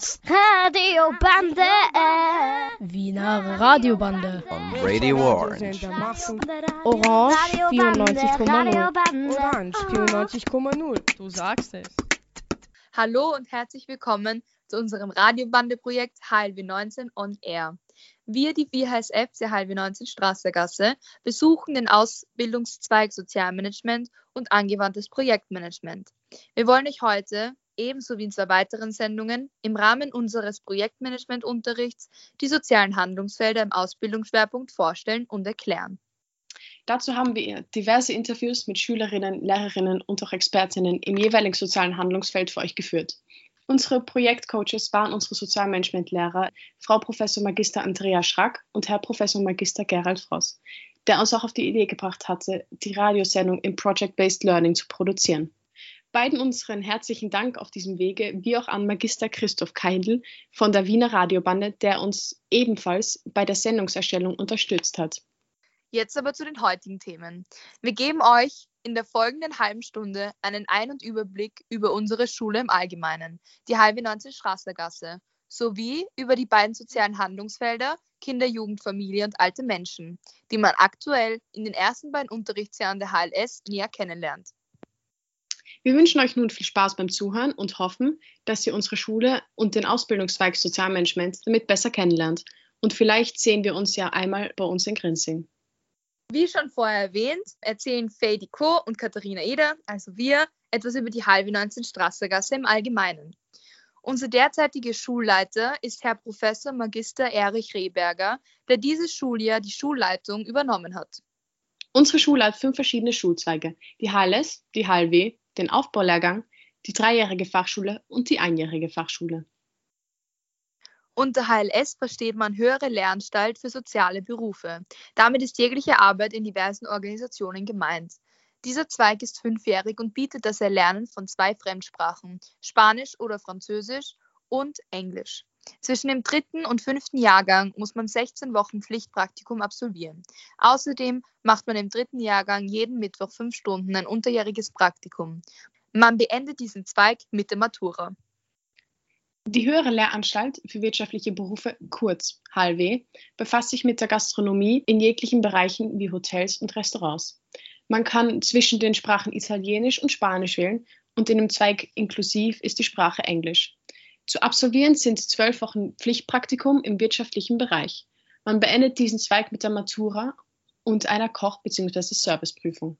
gibt's Radiobande. Wiener Radiobande. On Radio Orange. Orange 94,0. Orange 94,0. Du sagst es. Hallo und herzlich willkommen zu unserem Radiobande-Projekt HLW 19 on Air. Wir, die VHSF der HLW 19 Straßergasse, besuchen den Ausbildungszweig Sozialmanagement und angewandtes Projektmanagement. Wir wollen euch heute, ebenso wie in zwei weiteren Sendungen, im Rahmen unseres Projektmanagementunterrichts die sozialen Handlungsfelder im Ausbildungsschwerpunkt vorstellen und erklären. Dazu haben wir diverse Interviews mit Schülerinnen, Lehrerinnen und auch Expertinnen im jeweiligen sozialen Handlungsfeld für euch geführt. Unsere Projektcoaches waren unsere Sozialmanagementlehrer Frau Professor Magister Andrea Schrack und Herr Professor Magister Gerald Fross, der uns auch auf die Idee gebracht hatte, die Radiosendung im Project-Based Learning zu produzieren. Beiden unseren herzlichen Dank auf diesem Wege, wie auch an Magister Christoph Keindl von der Wiener Radiobande, der uns ebenfalls bei der Sendungserstellung unterstützt hat. Jetzt aber zu den heutigen Themen. Wir geben euch in der folgenden halben Stunde einen Ein- und Überblick über unsere Schule im Allgemeinen, die halbe 19 Straßergasse, sowie über die beiden sozialen Handlungsfelder Kinder, Jugend, Familie und alte Menschen, die man aktuell in den ersten beiden Unterrichtsjahren der HLS näher kennenlernt. Wir wünschen euch nun viel Spaß beim Zuhören und hoffen, dass ihr unsere Schule und den Ausbildungszweig Sozialmanagement damit besser kennenlernt. Und vielleicht sehen wir uns ja einmal bei uns in Grinzing. Wie schon vorher erwähnt, erzählen Faye Co. und Katharina Eder, also wir, etwas über die halbe 19 Straßergasse im Allgemeinen. Unser derzeitiger Schulleiter ist Herr Professor Magister Erich Rehberger, der dieses Schuljahr die Schulleitung übernommen hat. Unsere Schule hat fünf verschiedene Schulzweige: die HLS, die HLW, den Aufbaulehrgang, die dreijährige Fachschule und die einjährige Fachschule. Unter HLS versteht man Höhere Lehranstalt für soziale Berufe. Damit ist jegliche Arbeit in diversen Organisationen gemeint. Dieser Zweig ist fünfjährig und bietet das Erlernen von zwei Fremdsprachen, Spanisch oder Französisch und Englisch. Zwischen dem dritten und fünften Jahrgang muss man 16 Wochen Pflichtpraktikum absolvieren. Außerdem macht man im dritten Jahrgang jeden Mittwoch fünf Stunden ein unterjähriges Praktikum. Man beendet diesen Zweig mit der Matura. Die Höhere Lehranstalt für wirtschaftliche Berufe, kurz HLW, befasst sich mit der Gastronomie in jeglichen Bereichen wie Hotels und Restaurants. Man kann zwischen den Sprachen Italienisch und Spanisch wählen und in dem Zweig inklusiv ist die Sprache Englisch. Zu absolvieren sind zwölf Wochen Pflichtpraktikum im wirtschaftlichen Bereich. Man beendet diesen Zweig mit der Matura und einer Koch- bzw. Serviceprüfung.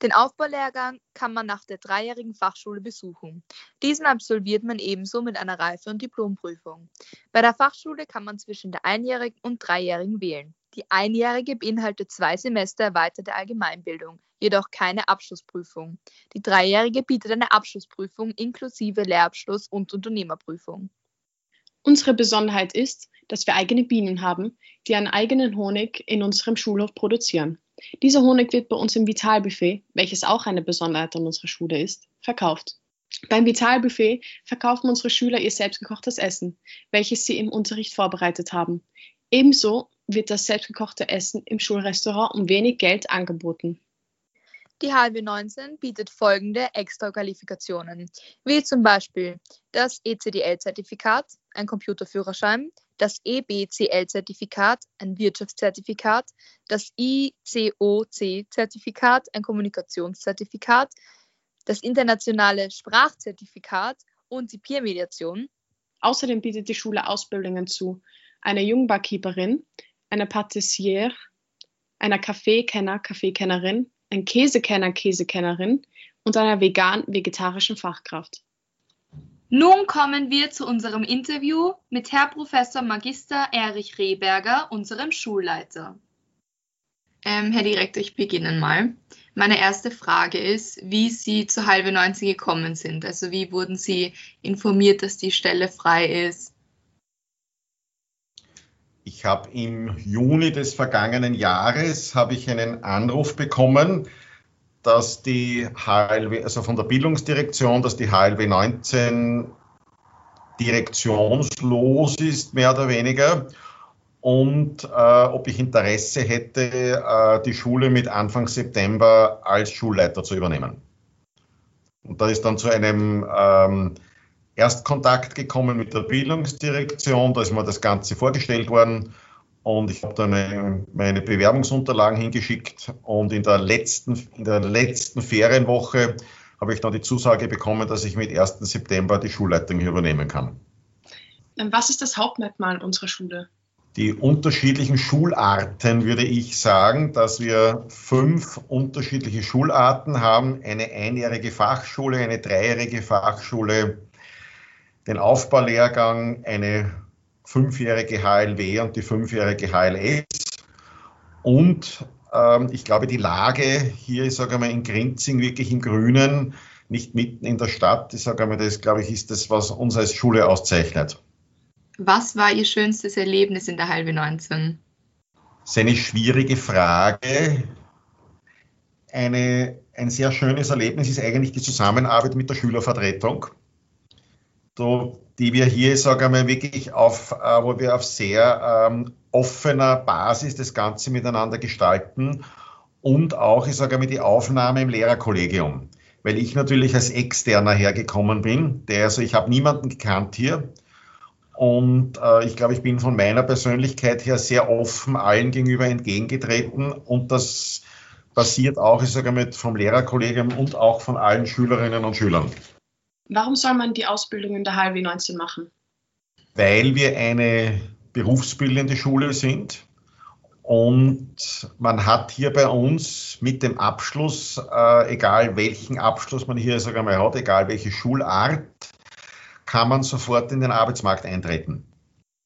Den Aufbaulehrgang kann man nach der dreijährigen Fachschule besuchen. Diesen absolviert man ebenso mit einer Reife- und Diplomprüfung. Bei der Fachschule kann man zwischen der einjährigen und dreijährigen wählen. Die einjährige beinhaltet zwei Semester erweiterte Allgemeinbildung, jedoch keine Abschlussprüfung. Die dreijährige bietet eine Abschlussprüfung inklusive Lehrabschluss und Unternehmerprüfung. Unsere Besonderheit ist, dass wir eigene Bienen haben, die einen eigenen Honig in unserem Schulhof produzieren. Dieser Honig wird bei uns im Vitalbuffet, welches auch eine Besonderheit an unserer Schule ist, verkauft. Beim Vitalbuffet verkaufen unsere Schüler ihr selbstgekochtes Essen, welches sie im Unterricht vorbereitet haben. Ebenso wird das selbstgekochte Essen im Schulrestaurant um wenig Geld angeboten. Die halbe 19 bietet folgende Extra-Qualifikationen, wie zum Beispiel das ECDL-Zertifikat, ein Computerführerschein, das EBCL-Zertifikat, ein Wirtschaftszertifikat, das ICOC-Zertifikat, ein Kommunikationszertifikat, das internationale Sprachzertifikat und die Peer-Mediation. Außerdem bietet die Schule Ausbildungen zu einer Jungbarkeeperin, einer Patissiere, einer Kaffeekenner, Kaffeekennerin, ein Käsekenner, Käsekennerin und einer vegan-vegetarischen Fachkraft. Nun kommen wir zu unserem Interview mit Herr Professor Magister Erich Rehberger, unserem Schulleiter. Ähm, Herr Direktor, ich beginne mal. Meine erste Frage ist, wie Sie zur halbe 90 gekommen sind. Also wie wurden Sie informiert, dass die Stelle frei ist? Ich habe im Juni des vergangenen Jahres habe ich einen Anruf bekommen, dass die HLW, also von der Bildungsdirektion, dass die HLW 19 direktionslos ist, mehr oder weniger, und äh, ob ich Interesse hätte, äh, die Schule mit Anfang September als Schulleiter zu übernehmen. Und da ist dann zu einem ähm, Erstkontakt gekommen mit der Bildungsdirektion, da ist mir das Ganze vorgestellt worden und ich habe dann meine, meine, Bewerbungsunterlagen hingeschickt und in der letzten, in der letzten Ferienwoche habe ich dann die Zusage bekommen, dass ich mit 1. September die Schulleitung übernehmen kann. Ähm, was ist das Hauptmerkmal unserer Schule? Die unterschiedlichen Schularten würde ich sagen, dass wir fünf unterschiedliche Schularten haben. Eine einjährige Fachschule, eine dreijährige Fachschule, den Aufbaulehrgang, eine fünfjährige HLW und die fünfjährige HLS. Und ähm, ich glaube, die Lage hier, ich sage mal, in Grinzing, wirklich im Grünen, nicht mitten in der Stadt, ich sage mal, das, glaube ich, ist das, was uns als Schule auszeichnet. Was war Ihr schönstes Erlebnis in der halbe 19? Das ist eine schwierige Frage. Eine, ein sehr schönes Erlebnis ist eigentlich die Zusammenarbeit mit der Schülervertretung so, die wir hier, sage ich mal, wirklich auf, äh, wo wir auf sehr ähm, offener Basis das Ganze miteinander gestalten und auch, ich sage mal, die Aufnahme im Lehrerkollegium. Weil ich natürlich als Externer hergekommen bin, der, also ich habe niemanden gekannt hier. Und äh, ich glaube, ich bin von meiner Persönlichkeit her sehr offen allen gegenüber entgegengetreten. Und das passiert auch, ich sage mal, vom Lehrerkollegium und auch von allen Schülerinnen und Schülern. Warum soll man die Ausbildung in der HLW 19 machen? Weil wir eine berufsbildende Schule sind und man hat hier bei uns mit dem Abschluss, äh, egal welchen Abschluss man hier sogar mal hat, egal welche Schulart, kann man sofort in den Arbeitsmarkt eintreten.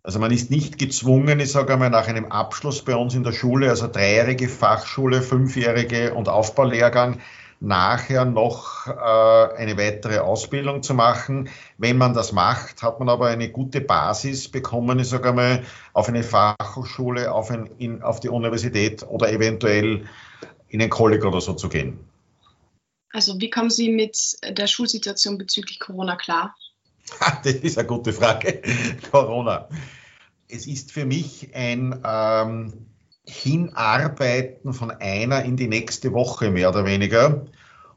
Also man ist nicht gezwungen, ich sage einmal, nach einem Abschluss bei uns in der Schule, also dreijährige Fachschule, fünfjährige und Aufbaulehrgang, nachher noch äh, eine weitere Ausbildung zu machen. Wenn man das macht, hat man aber eine gute Basis bekommen, ich sage einmal, auf eine Fachhochschule, auf, ein, in, auf die Universität oder eventuell in ein College oder so zu gehen. Also wie kommen Sie mit der Schulsituation bezüglich Corona klar? Das ist eine gute Frage. Corona. Es ist für mich ein ähm, Hinarbeiten von einer in die nächste Woche mehr oder weniger.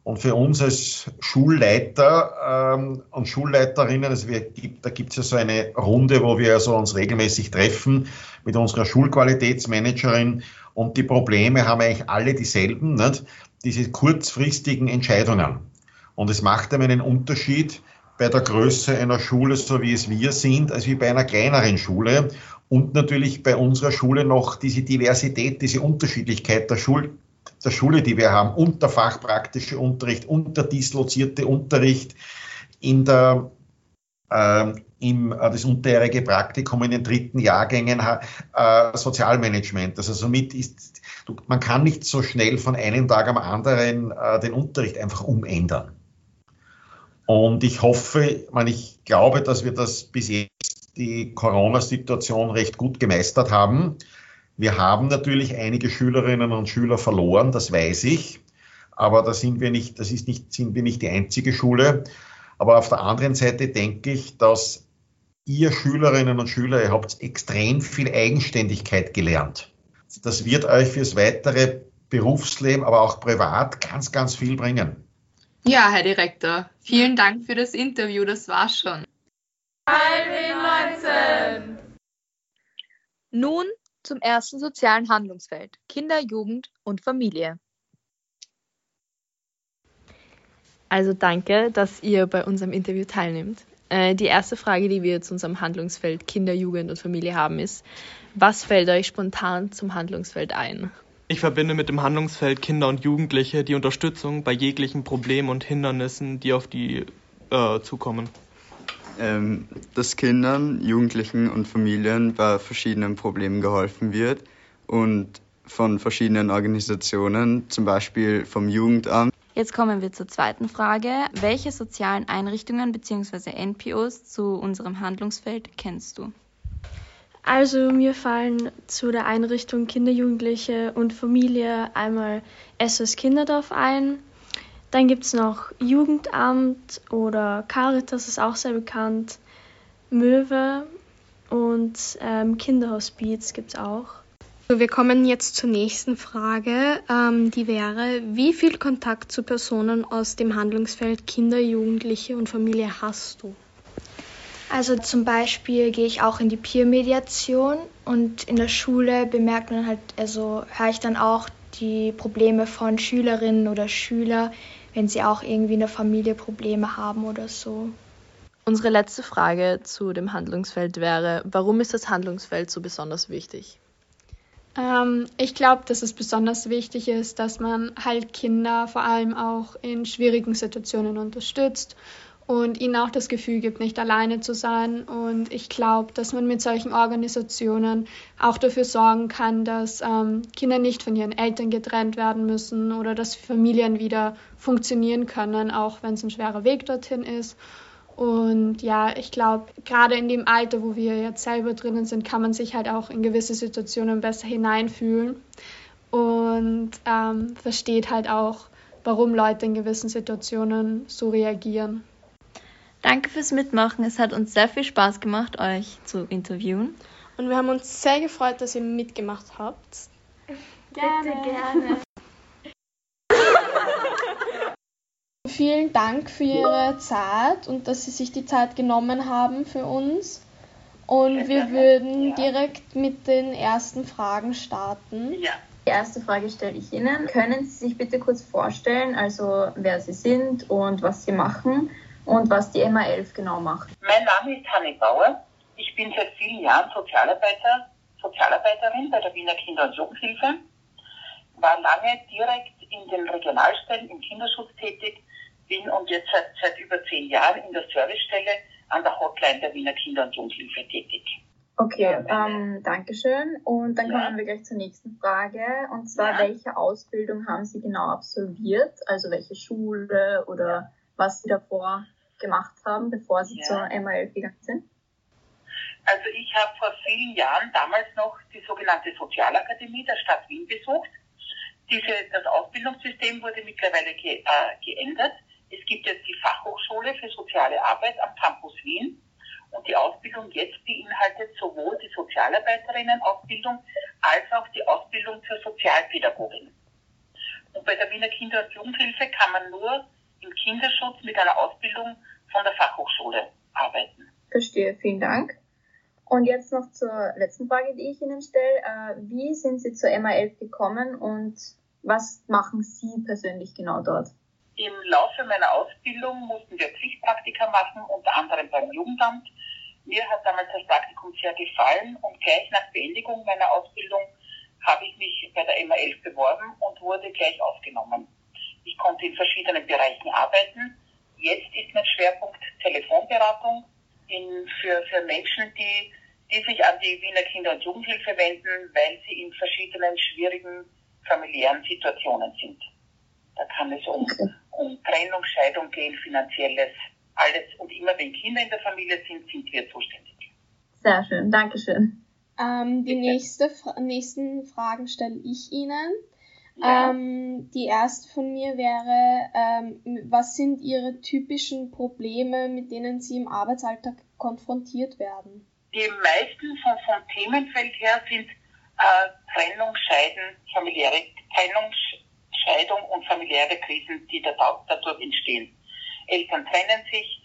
Und für uns als Schulleiter ähm, und Schulleiterinnen, also wir, da gibt es ja so eine Runde, wo wir also uns regelmäßig treffen mit unserer Schulqualitätsmanagerin und die Probleme haben eigentlich alle dieselben, nicht? diese kurzfristigen Entscheidungen. Und es macht einem einen Unterschied bei der Größe einer Schule, so wie es wir sind, als wie bei einer kleineren Schule und natürlich bei unserer Schule noch diese Diversität, diese Unterschiedlichkeit der, Schul der Schule, die wir haben, und der fachpraktische Unterricht und der dislozierte Unterricht in der äh, im, das unterjährige Praktikum in den dritten Jahrgängen äh, Sozialmanagement. Also somit ist, du, man kann nicht so schnell von einem Tag am anderen äh, den Unterricht einfach umändern. Und ich hoffe, man, ich glaube, dass wir das bis jetzt die Corona-Situation recht gut gemeistert haben. Wir haben natürlich einige Schülerinnen und Schüler verloren, das weiß ich. Aber da sind wir nicht, das ist nicht, sind wir nicht die einzige Schule. Aber auf der anderen Seite denke ich, dass ihr Schülerinnen und Schüler, ihr habt extrem viel Eigenständigkeit gelernt. Das wird euch fürs weitere Berufsleben, aber auch privat ganz, ganz viel bringen. Ja, Herr Direktor, vielen Dank für das Interview. Das war's schon. HLW 19. Nun zum ersten sozialen Handlungsfeld Kinder, Jugend und Familie. Also danke, dass ihr bei unserem Interview teilnimmt. Äh, die erste Frage, die wir zu unserem Handlungsfeld Kinder, Jugend und Familie haben, ist, was fällt euch spontan zum Handlungsfeld ein? Ich verbinde mit dem Handlungsfeld Kinder und Jugendliche die Unterstützung bei jeglichen Problemen und Hindernissen, die auf die äh, zukommen ähm, dass Kindern, Jugendlichen und Familien bei verschiedenen Problemen geholfen wird und von verschiedenen Organisationen, zum Beispiel vom Jugendamt. Jetzt kommen wir zur zweiten Frage. Welche sozialen Einrichtungen bzw. NPOs zu unserem Handlungsfeld kennst du? Also mir fallen zu der Einrichtung Kinder, Jugendliche und Familie einmal SOS Kinderdorf ein, dann gibt es noch Jugendamt oder Caritas ist auch sehr bekannt, Möwe und ähm, Kinderhospiz gibt es auch. So, wir kommen jetzt zur nächsten Frage, ähm, die wäre, wie viel Kontakt zu Personen aus dem Handlungsfeld Kinder, Jugendliche und Familie hast du? Also zum Beispiel gehe ich auch in die Peer-Mediation und in der Schule bemerkt man halt, also höre ich dann auch die Probleme von Schülerinnen oder Schülern, wenn sie auch irgendwie in der Familie Probleme haben oder so. Unsere letzte Frage zu dem Handlungsfeld wäre, warum ist das Handlungsfeld so besonders wichtig? Ähm, ich glaube, dass es besonders wichtig ist, dass man halt Kinder vor allem auch in schwierigen Situationen unterstützt und ihnen auch das Gefühl gibt, nicht alleine zu sein. Und ich glaube, dass man mit solchen Organisationen auch dafür sorgen kann, dass ähm, Kinder nicht von ihren Eltern getrennt werden müssen oder dass Familien wieder funktionieren können, auch wenn es ein schwerer Weg dorthin ist. Und ja, ich glaube, gerade in dem Alter, wo wir jetzt selber drinnen sind, kann man sich halt auch in gewisse Situationen besser hineinfühlen und ähm, versteht halt auch, warum Leute in gewissen Situationen so reagieren. Danke fürs Mitmachen. Es hat uns sehr viel Spaß gemacht, euch zu interviewen. Und wir haben uns sehr gefreut, dass ihr mitgemacht habt. Gerne. Bitte gerne. Vielen Dank für Ihre Zeit und dass Sie sich die Zeit genommen haben für uns. Und wir würden direkt mit den ersten Fragen starten. Ja. Die erste Frage stelle ich Ihnen. Können Sie sich bitte kurz vorstellen, also wer Sie sind und was Sie machen und was die MA11 genau macht. Mein Name ist Hanni Bauer. Ich bin seit vielen Jahren Sozialarbeiter, Sozialarbeiterin bei der Wiener Kinder- und Jugendhilfe, war lange direkt in den Regionalstellen im Kinderschutz tätig, bin und jetzt seit, seit über zehn Jahren in der Servicestelle an der Hotline der Wiener Kinder- und Jugendhilfe tätig. Okay, ähm, danke schön. Und dann kommen ja. wir gleich zur nächsten Frage. Und zwar, ja. welche Ausbildung haben Sie genau absolviert? Also welche Schule oder was Sie davor gemacht haben, bevor Sie ja. zur MAL gegangen sind? Also ich habe vor vielen Jahren damals noch die sogenannte Sozialakademie der Stadt Wien besucht. Diese, das Ausbildungssystem wurde mittlerweile ge, äh, geändert. Es gibt jetzt die Fachhochschule für soziale Arbeit am Campus Wien. Und die Ausbildung jetzt beinhaltet sowohl die Sozialarbeiterinnen-Ausbildung als auch die Ausbildung zur Sozialpädagogin. Und bei der Wiener Kinder- und Jugendhilfe kann man nur im Kinderschutz mit einer Ausbildung von der Fachhochschule arbeiten. Verstehe, vielen Dank. Und jetzt noch zur letzten Frage, die ich Ihnen stelle. Äh, wie sind Sie zur MA11 gekommen und was machen Sie persönlich genau dort? Im Laufe meiner Ausbildung mussten wir Pflichtpraktika machen, unter anderem beim Jugendamt. Mir hat damals das Praktikum sehr gefallen und gleich nach Beendigung meiner Ausbildung habe ich mich bei der MA11 beworben und wurde gleich aufgenommen. Ich konnte in verschiedenen Bereichen arbeiten. Jetzt ist mein Schwerpunkt Telefonberatung in, für, für Menschen, die, die sich an die Wiener Kinder- und Jugendhilfe wenden, weil sie in verschiedenen schwierigen familiären Situationen sind. Da kann es um, um Trennung, Scheidung gehen, finanzielles, alles. Und immer wenn Kinder in der Familie sind, sind wir zuständig. Sehr schön, Dankeschön. Ähm, die nächste, nächsten Fragen stelle ich Ihnen. Ja. Ähm, die erste von mir wäre, ähm, was sind Ihre typischen Probleme, mit denen Sie im Arbeitsalltag konfrontiert werden? Die meisten von, vom Themenfeld her sind äh, Trennung, Scheiden, familiäre Trennung, Scheidung und familiäre Krisen, die dadurch entstehen. Eltern trennen sich,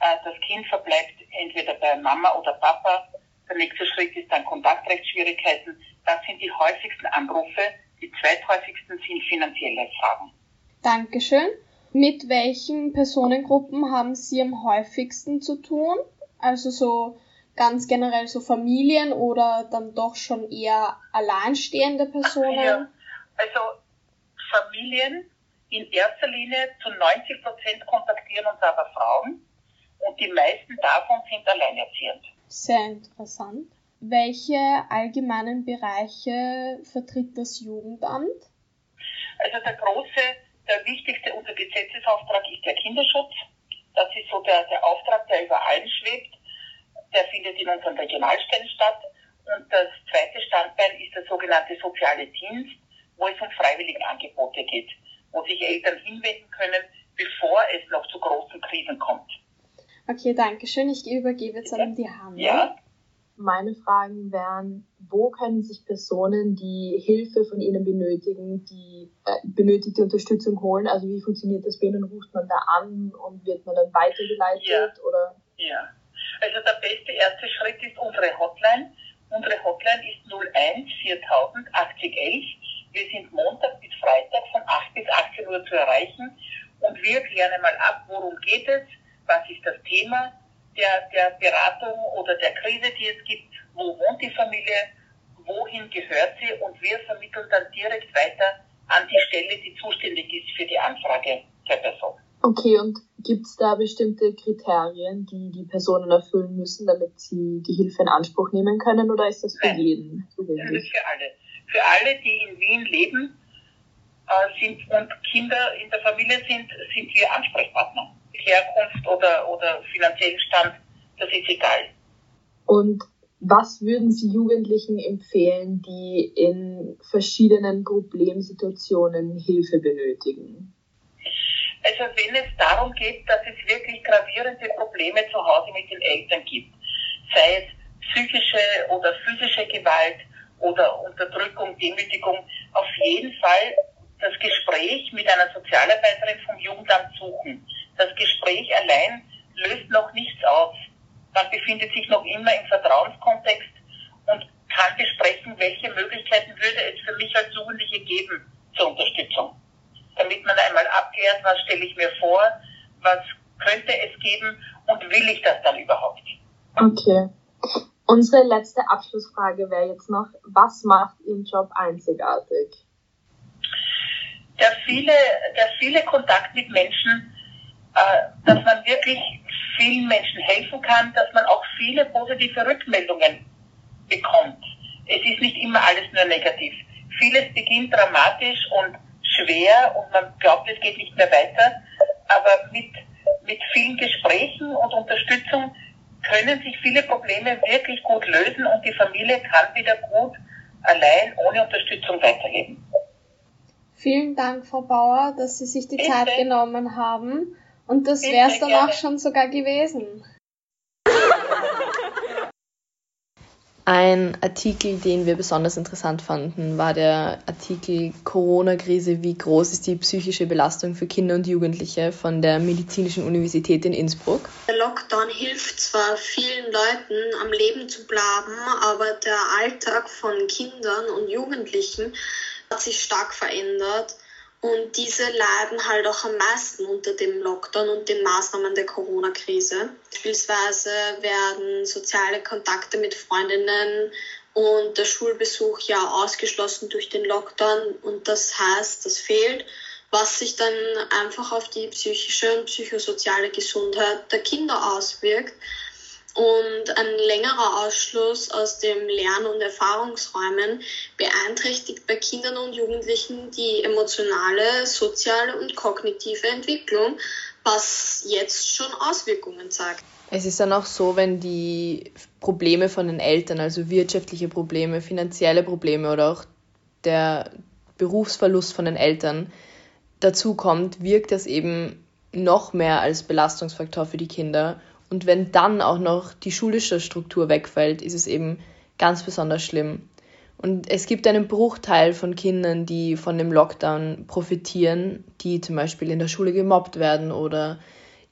äh, das Kind verbleibt entweder bei Mama oder Papa. Der nächste Schritt ist dann Kontaktrechtsschwierigkeiten. Das sind die häufigsten Anrufe, die zweithäufigsten sind finanzielle Fragen. Dankeschön. Mit welchen Personengruppen haben Sie am häufigsten zu tun? Also so ganz generell so Familien oder dann doch schon eher alleinstehende Personen? Ja, also Familien in erster Linie zu 90 Prozent kontaktieren uns aber Frauen und die meisten davon sind alleinerziehend. Sehr interessant. Welche allgemeinen Bereiche vertritt das Jugendamt? Also der große, der wichtigste unser Gesetzesauftrag ist der Kinderschutz. Das ist so der, der Auftrag, der über allen schwebt. Der findet in unseren Regionalstellen statt. Und das zweite Standbein ist der sogenannte soziale Dienst, wo es um Freiwilligenangebote geht, wo sich Eltern hinwenden können, bevor es noch zu großen Krisen kommt. Okay, danke schön. Ich übergebe jetzt an die Hand. Ja. Meine Fragen wären, wo können sich Personen, die Hilfe von ihnen benötigen, die äh, benötigte Unterstützung holen? Also wie funktioniert das? Wen ruft man da an und wird man dann weitergeleitet? Ja. Oder? ja. Also der beste erste Schritt ist unsere Hotline. Unsere Hotline ist 01 4000 8011. Wir sind Montag bis Freitag von 8 bis 18 Uhr zu erreichen und wir klären einmal ab, worum geht es, was ist das Thema der, der Beratung oder der Krise, die es gibt, wo wohnt die Familie, wohin gehört sie und wir vermitteln dann direkt weiter an die Stelle, die zuständig ist für die Anfrage der Person. Okay, und gibt es da bestimmte Kriterien, die die Personen erfüllen müssen, damit sie die Hilfe in Anspruch nehmen können, oder ist das für Nein. jeden zugänglich? Das ist für alle. Für alle, die in Wien leben äh, sind und Kinder in der Familie sind, sind wir Ansprechpartner. Herkunft oder, oder finanziellen Stand, das ist egal. Und was würden Sie Jugendlichen empfehlen, die in verschiedenen Problemsituationen Hilfe benötigen? Also wenn es darum geht, dass es wirklich gravierende Probleme zu Hause mit den Eltern gibt, sei es psychische oder physische Gewalt oder Unterdrückung, Demütigung, auf jeden Fall das Gespräch mit einer Sozialarbeiterin vom Jugendamt suchen. Das Gespräch allein löst noch nichts aus. Man befindet sich noch immer im Vertrauenskontext und kann besprechen, welche Möglichkeiten würde es für mich als Jugendliche geben zur Unterstützung. Damit man einmal abklärt, was stelle ich mir vor, was könnte es geben und will ich das dann überhaupt? Okay. Unsere letzte Abschlussfrage wäre jetzt noch, was macht Ihren Job einzigartig? Der viele, der viele Kontakt mit Menschen, äh, dass man wirklich vielen Menschen helfen kann, dass man auch viele positive Rückmeldungen bekommt. Es ist nicht immer alles nur negativ. Vieles beginnt dramatisch und schwer und man glaubt, es geht nicht mehr weiter. Aber mit, mit vielen Gesprächen und Unterstützung können sich viele Probleme wirklich gut lösen und die Familie kann wieder gut allein ohne Unterstützung weiterleben. Vielen Dank, Frau Bauer, dass Sie sich die Bitte. Zeit genommen haben. Und das wäre es dann auch schon sogar gewesen. Ein Artikel, den wir besonders interessant fanden, war der Artikel Corona-Krise, wie groß ist die psychische Belastung für Kinder und Jugendliche von der Medizinischen Universität in Innsbruck. Der Lockdown hilft zwar vielen Leuten am Leben zu bleiben, aber der Alltag von Kindern und Jugendlichen hat sich stark verändert. Und diese leiden halt auch am meisten unter dem Lockdown und den Maßnahmen der Corona-Krise. Beispielsweise werden soziale Kontakte mit Freundinnen und der Schulbesuch ja ausgeschlossen durch den Lockdown und das heißt, das fehlt, was sich dann einfach auf die psychische und psychosoziale Gesundheit der Kinder auswirkt. Und ein längerer Ausschluss aus dem Lern- und Erfahrungsräumen beeinträchtigt bei Kindern und Jugendlichen die emotionale, soziale und kognitive Entwicklung, was jetzt schon Auswirkungen zeigt. Es ist dann auch so, wenn die Probleme von den Eltern, also wirtschaftliche Probleme, finanzielle Probleme oder auch der Berufsverlust von den Eltern dazu kommt, wirkt das eben noch mehr als Belastungsfaktor für die Kinder und wenn dann auch noch die schulische Struktur wegfällt, ist es eben ganz besonders schlimm. Und es gibt einen Bruchteil von Kindern, die von dem Lockdown profitieren, die zum Beispiel in der Schule gemobbt werden oder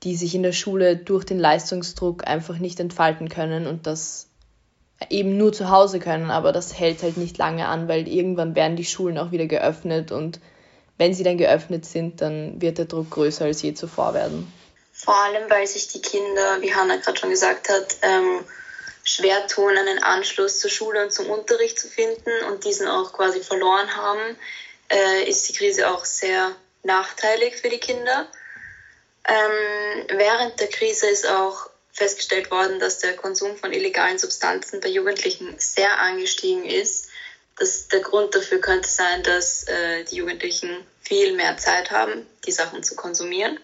die sich in der Schule durch den Leistungsdruck einfach nicht entfalten können und das eben nur zu Hause können, aber das hält halt nicht lange an, weil irgendwann werden die Schulen auch wieder geöffnet und wenn sie dann geöffnet sind, dann wird der Druck größer als je zuvor werden. Vor allem, weil sich die Kinder, wie Hanna gerade schon gesagt hat, ähm, schwer tun, einen Anschluss zur Schule und zum Unterricht zu finden und diesen auch quasi verloren haben, äh, ist die Krise auch sehr nachteilig für die Kinder. Ähm, während der Krise ist auch festgestellt worden, dass der Konsum von illegalen Substanzen bei Jugendlichen sehr angestiegen ist. Das, der Grund dafür könnte sein, dass äh, die Jugendlichen viel mehr Zeit haben, die Sachen zu konsumieren.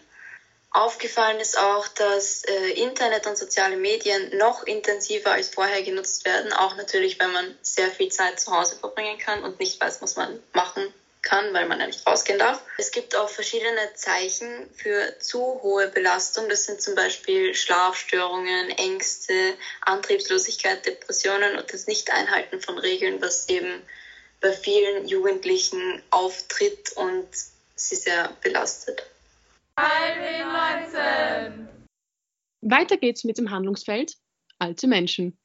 Aufgefallen ist auch, dass äh, Internet und soziale Medien noch intensiver als vorher genutzt werden, auch natürlich, wenn man sehr viel Zeit zu Hause verbringen kann und nicht weiß, was man machen kann, weil man ja nicht rausgehen darf. Es gibt auch verschiedene Zeichen für zu hohe Belastung. Das sind zum Beispiel Schlafstörungen, Ängste, Antriebslosigkeit, Depressionen und das Nicht-Einhalten von Regeln, was eben bei vielen Jugendlichen auftritt und sie sehr belastet. Weiter geht's mit dem Handlungsfeld. alte Menschen.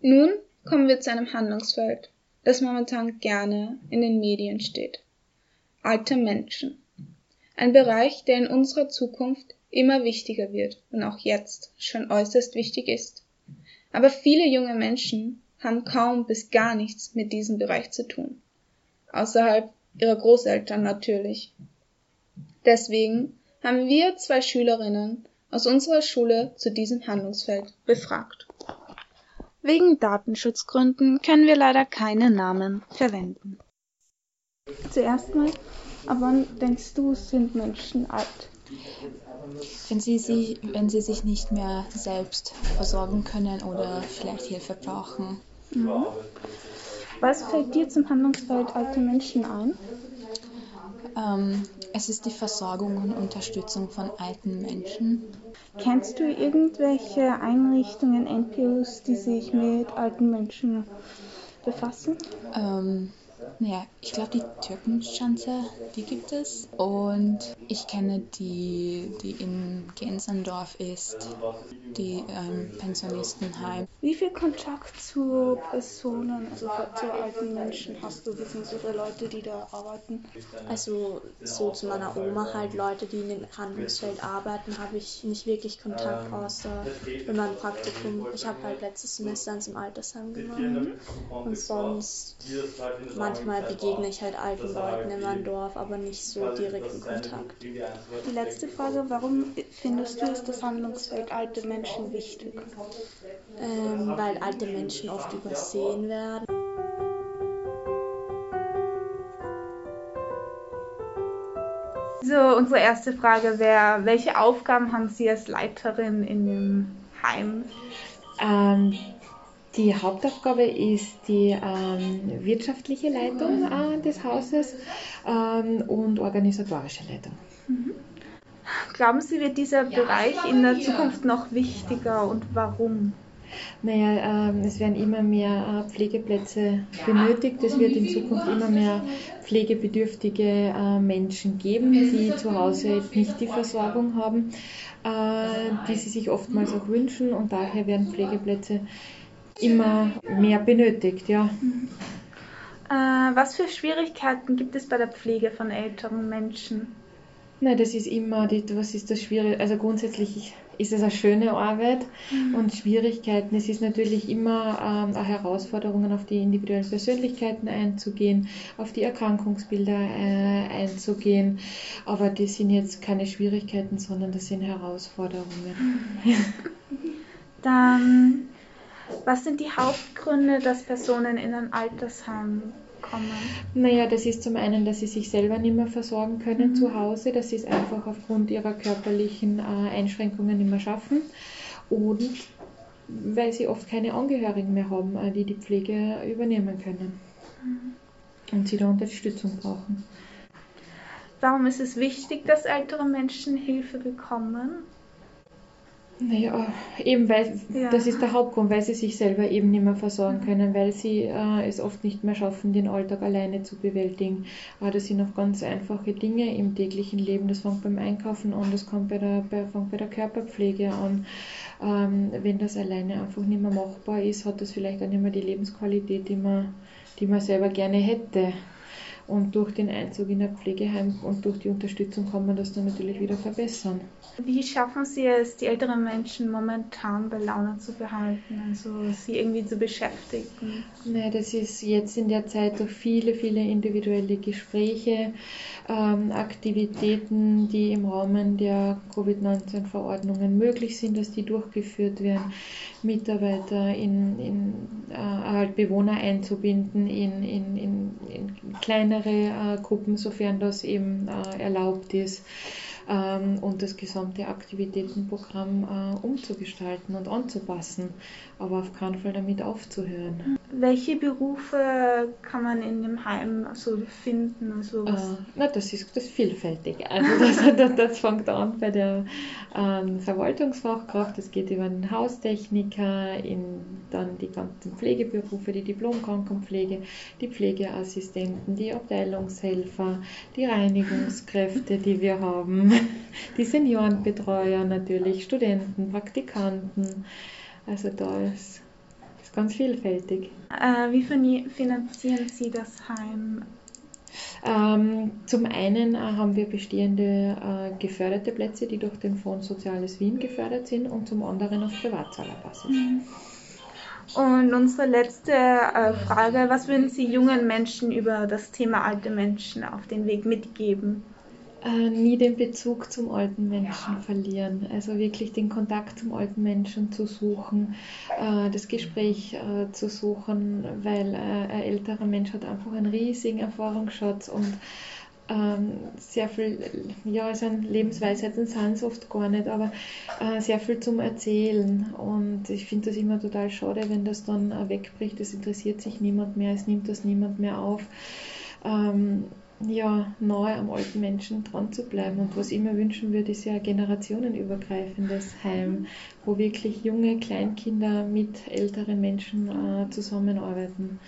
Nun kommen wir zu einem Handlungsfeld, das momentan gerne in den Medien steht. Alte Menschen. Ein Bereich, der in unserer Zukunft immer wichtiger wird und auch jetzt schon äußerst wichtig ist. Aber viele junge Menschen haben kaum bis gar nichts mit diesem Bereich zu tun. Außerhalb ihrer Großeltern natürlich. Deswegen haben wir zwei Schülerinnen aus unserer Schule zu diesem Handlungsfeld befragt. Wegen Datenschutzgründen können wir leider keine Namen verwenden. Zuerst mal, ab wann denkst du, sind Menschen alt? Wenn sie, sich, wenn sie sich nicht mehr selbst versorgen können oder vielleicht Hilfe brauchen. Mhm. Was fällt dir zum Handlungsfeld alte Menschen ein? Ähm, es ist die Versorgung und Unterstützung von alten Menschen. Kennst du irgendwelche Einrichtungen, NPOs, die sich mit alten Menschen befassen? Ähm, naja, ich glaube, die Türkenschanze, die gibt es. Und ich kenne die, die in Gensendorf ist, die ähm, Pensionistenheim. Wie viel Kontakt zu Personen, also zu alten Menschen hast du, beziehungsweise Leute, die da arbeiten? Also so zu meiner Oma halt, Leute, die in dem Handlungsfeld arbeiten, habe ich nicht wirklich Kontakt, außer in meinem Praktikum. Ich habe halt letztes Semester im Altersheim gemacht. Und sonst manchmal manchmal begegne ich halt alten Leuten in meinem Dorf, aber nicht so direkten Kontakt. Die letzte Frage, warum findest du, ist das Handlungsfeld alte Menschen wichtig? Ähm, weil alte Menschen oft übersehen werden. So, unsere erste Frage wäre, welche Aufgaben haben Sie als Leiterin in dem Heim? Ähm, die Hauptaufgabe ist die ähm, wirtschaftliche Leitung äh, des Hauses ähm, und organisatorische Leitung. Mhm. Glauben Sie, wird dieser Bereich in der Zukunft noch wichtiger und warum? Naja, ähm, es werden immer mehr äh, Pflegeplätze benötigt. Es wird in Zukunft immer mehr pflegebedürftige äh, Menschen geben, die zu Hause nicht die Versorgung haben, äh, die sie sich oftmals auch wünschen. Und daher werden Pflegeplätze immer mehr benötigt, ja. Äh, was für Schwierigkeiten gibt es bei der Pflege von älteren Menschen? Nein, das ist immer, die, was ist das Schwierige? Also grundsätzlich ist es eine schöne Arbeit mhm. und Schwierigkeiten. Es ist natürlich immer ähm, Herausforderungen, auf die individuellen Persönlichkeiten einzugehen, auf die Erkrankungsbilder äh, einzugehen. Aber das sind jetzt keine Schwierigkeiten, sondern das sind Herausforderungen. Mhm. Dann was sind die Hauptgründe, dass Personen in ein Altersheim kommen? Naja, das ist zum einen, dass sie sich selber nicht mehr versorgen können mhm. zu Hause, dass sie es einfach aufgrund ihrer körperlichen äh, Einschränkungen nicht mehr schaffen und weil sie oft keine Angehörigen mehr haben, äh, die die Pflege übernehmen können mhm. und sie da Unterstützung brauchen. Warum ist es wichtig, dass ältere Menschen Hilfe bekommen? Naja, eben weil, ja. das ist der Hauptgrund, weil sie sich selber eben nicht mehr versorgen können, weil sie äh, es oft nicht mehr schaffen, den Alltag alleine zu bewältigen. Aber das sind auch ganz einfache Dinge im täglichen Leben. Das fängt beim Einkaufen an, das kommt bei der, bei, fängt bei der Körperpflege an. Ähm, wenn das alleine einfach nicht mehr machbar ist, hat das vielleicht auch nicht mehr die Lebensqualität, die man, die man selber gerne hätte. Und durch den Einzug in ein Pflegeheim und durch die Unterstützung kann man das dann natürlich wieder verbessern. Wie schaffen Sie es, die älteren Menschen momentan bei Laune zu behalten, also sie irgendwie zu beschäftigen? Nein, das ist jetzt in der Zeit durch viele, viele individuelle Gespräche, ähm, Aktivitäten, die im Rahmen der Covid-19-Verordnungen möglich sind, dass die durchgeführt werden, Mitarbeiter in, in äh, halt Bewohner einzubinden in, in, in, in kleinere äh, Gruppen, sofern das eben äh, erlaubt ist und das gesamte Aktivitätenprogramm äh, umzugestalten und anzupassen, aber auf keinen Fall damit aufzuhören. Welche Berufe kann man in dem Heim so finden? Also äh, na, das ist das vielfältig. Also das, das, das fängt an bei der ähm, Verwaltungsfachkraft, das geht über den Haustechniker, in dann die ganzen Pflegeberufe, die Diplomkrankenpflege, die Pflegeassistenten, die Abteilungshelfer, die Reinigungskräfte, die wir haben, die Seniorenbetreuer natürlich, Studenten, Praktikanten Also da ist, ist ganz vielfältig. Äh, wie finanzieren Sie das Heim? Ähm, zum einen äh, haben wir bestehende äh, geförderte Plätze, die durch den Fonds Soziales Wien gefördert sind und zum anderen auf Privatzahlerbasis. Mhm. Und unsere letzte äh, Frage, was würden Sie jungen Menschen über das Thema alte Menschen auf den Weg mitgeben? Äh, nie den Bezug zum alten Menschen verlieren. Also wirklich den Kontakt zum alten Menschen zu suchen, äh, das Gespräch äh, zu suchen, weil äh, ein älterer Mensch hat einfach einen riesigen Erfahrungsschatz und ähm, sehr viel, ja, also Lebensweisheiten sind es oft gar nicht, aber äh, sehr viel zum Erzählen. Und ich finde das immer total schade, wenn das dann äh, wegbricht. Es interessiert sich niemand mehr, es nimmt das niemand mehr auf. Ähm, ja, nahe am alten Menschen dran zu bleiben. Und was ich mir wünschen würde, ist ja ein generationenübergreifendes Heim, wo wirklich junge Kleinkinder mit älteren Menschen äh, zusammenarbeiten.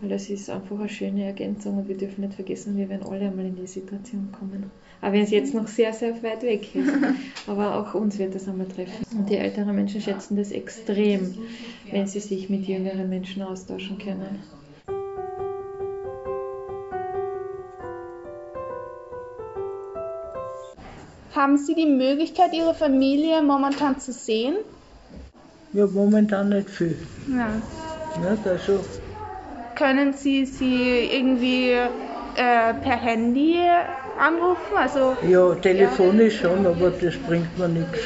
Weil das ist einfach eine schöne Ergänzung und wir dürfen nicht vergessen, wir werden alle einmal in die Situation kommen. Aber wenn es jetzt noch sehr, sehr weit weg ist. Aber auch uns wird das einmal treffen. Und die älteren Menschen schätzen das extrem, wenn sie sich mit jüngeren Menschen austauschen können. Haben Sie die Möglichkeit, Ihre Familie momentan zu sehen? Ja, momentan nicht viel. Ja. Nicht? Also, Können Sie sie irgendwie äh, per Handy anrufen? Also, ja, telefonisch schon, aber das bringt mir nichts.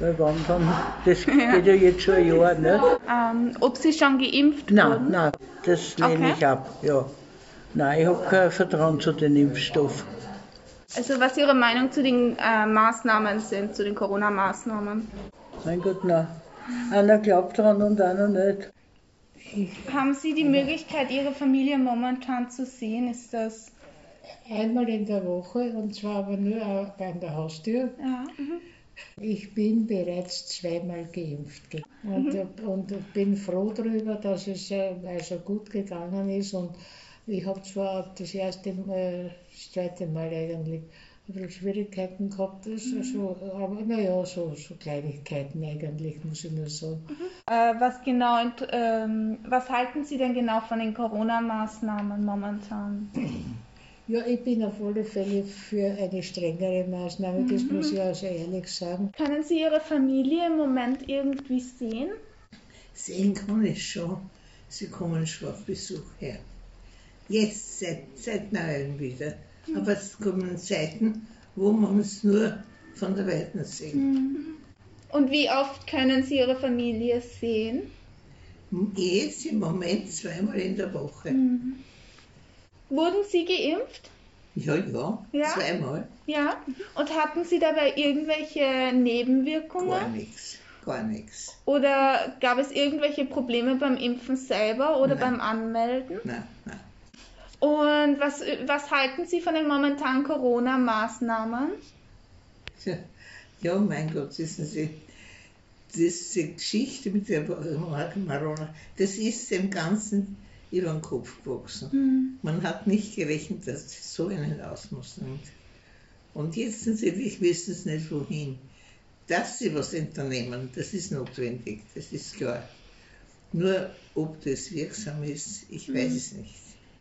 Weil wann dann, das Ja. geht ja jetzt schon ein Jahr, nicht? ähm, ob Sie schon geimpft Nein, wurden? nein, das lehne Okay. ich ab, ja. Nein, ich habe kein Vertrauen zu den Impfstoffen. Also was Ihre Meinung zu den äh, Maßnahmen sind, zu den Corona-Maßnahmen? Mein Gott, nein. Einer glaubt dran und einer nicht. Haben Sie die Möglichkeit, Ihre Familie momentan zu sehen? Ist das... Einmal in der Woche und zwar aber nur bei der Haustür. Ja. mhm. Ich bin bereits zweimal geimpft ge- und, Mhm. und bin froh darüber, dass es also gut gegangen ist. Und ich habe zwar das erste Mal, das zweite Mal eigentlich, ein bisschen Schwierigkeiten gehabt, das, Mhm. so, aber naja, so, so Kleinigkeiten eigentlich, muss ich nur sagen. Äh, was genau, ähm, was halten Sie denn genau von den Corona-Maßnahmen momentan? Ja, ich bin auf alle Fälle für eine strengere Maßnahme, das Mhm. muss ich also ehrlich sagen. Können Sie Ihre Familie im Moment irgendwie sehen? Sehen kann ich schon. Sie kommen schon auf Besuch her. Jetzt, seit, seit neuem wieder. Aber es kommen Zeiten, wo man uns nur von der Weiten sehen. Mhm. Und wie oft können Sie Ihre Familie sehen? Jetzt im Moment zweimal in der Woche. Mhm. Wurden Sie geimpft? Ja, ja, Ja? zweimal. Ja. Und hatten Sie dabei irgendwelche Nebenwirkungen? Gar nichts, gar nichts. Oder gab es irgendwelche Probleme beim Impfen selber oder Nein. beim Anmelden? Nein, nein. Und was, was halten Sie von den momentanen Corona-Maßnahmen? Ja, mein Gott, wissen Sie, diese Geschichte mit der Marona, das ist dem Ganzen über den Kopf gewachsen. Mhm. Man hat nicht gerechnet, dass es so einen Ausmaß nimmt. Und jetzt natürlich wissen sie nicht, wohin. Dass sie was unternehmen, das ist notwendig, das ist klar. Nur ob das wirksam ist, ich weiß Mhm. es nicht.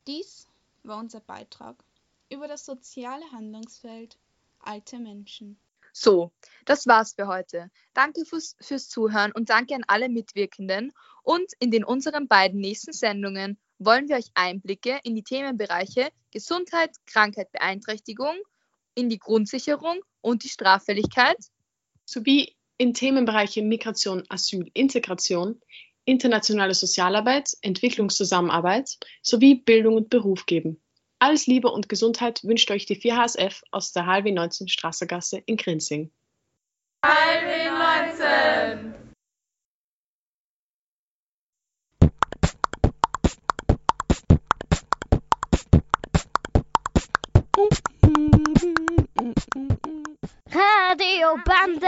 Dies war unser Beitrag über das soziale Handlungsfeld alte Menschen. So, das war's für heute. Danke fürs, fürs Zuhören und danke an alle Mitwirkenden. Und in den unseren beiden nächsten Sendungen wollen wir euch Einblicke in die Themenbereiche Gesundheit, Krankheit, Beeinträchtigung, in die Grundsicherung und die Straffälligkeit sowie in Themenbereiche Migration, Asyl, Integration, internationale Sozialarbeit, Entwicklungszusammenarbeit sowie Bildung und Beruf geben. Alles Liebe und Gesundheit wünscht euch die 4HSF aus der HLW 19 Straßegasse in Grinzing. HLW 19! Radiobande.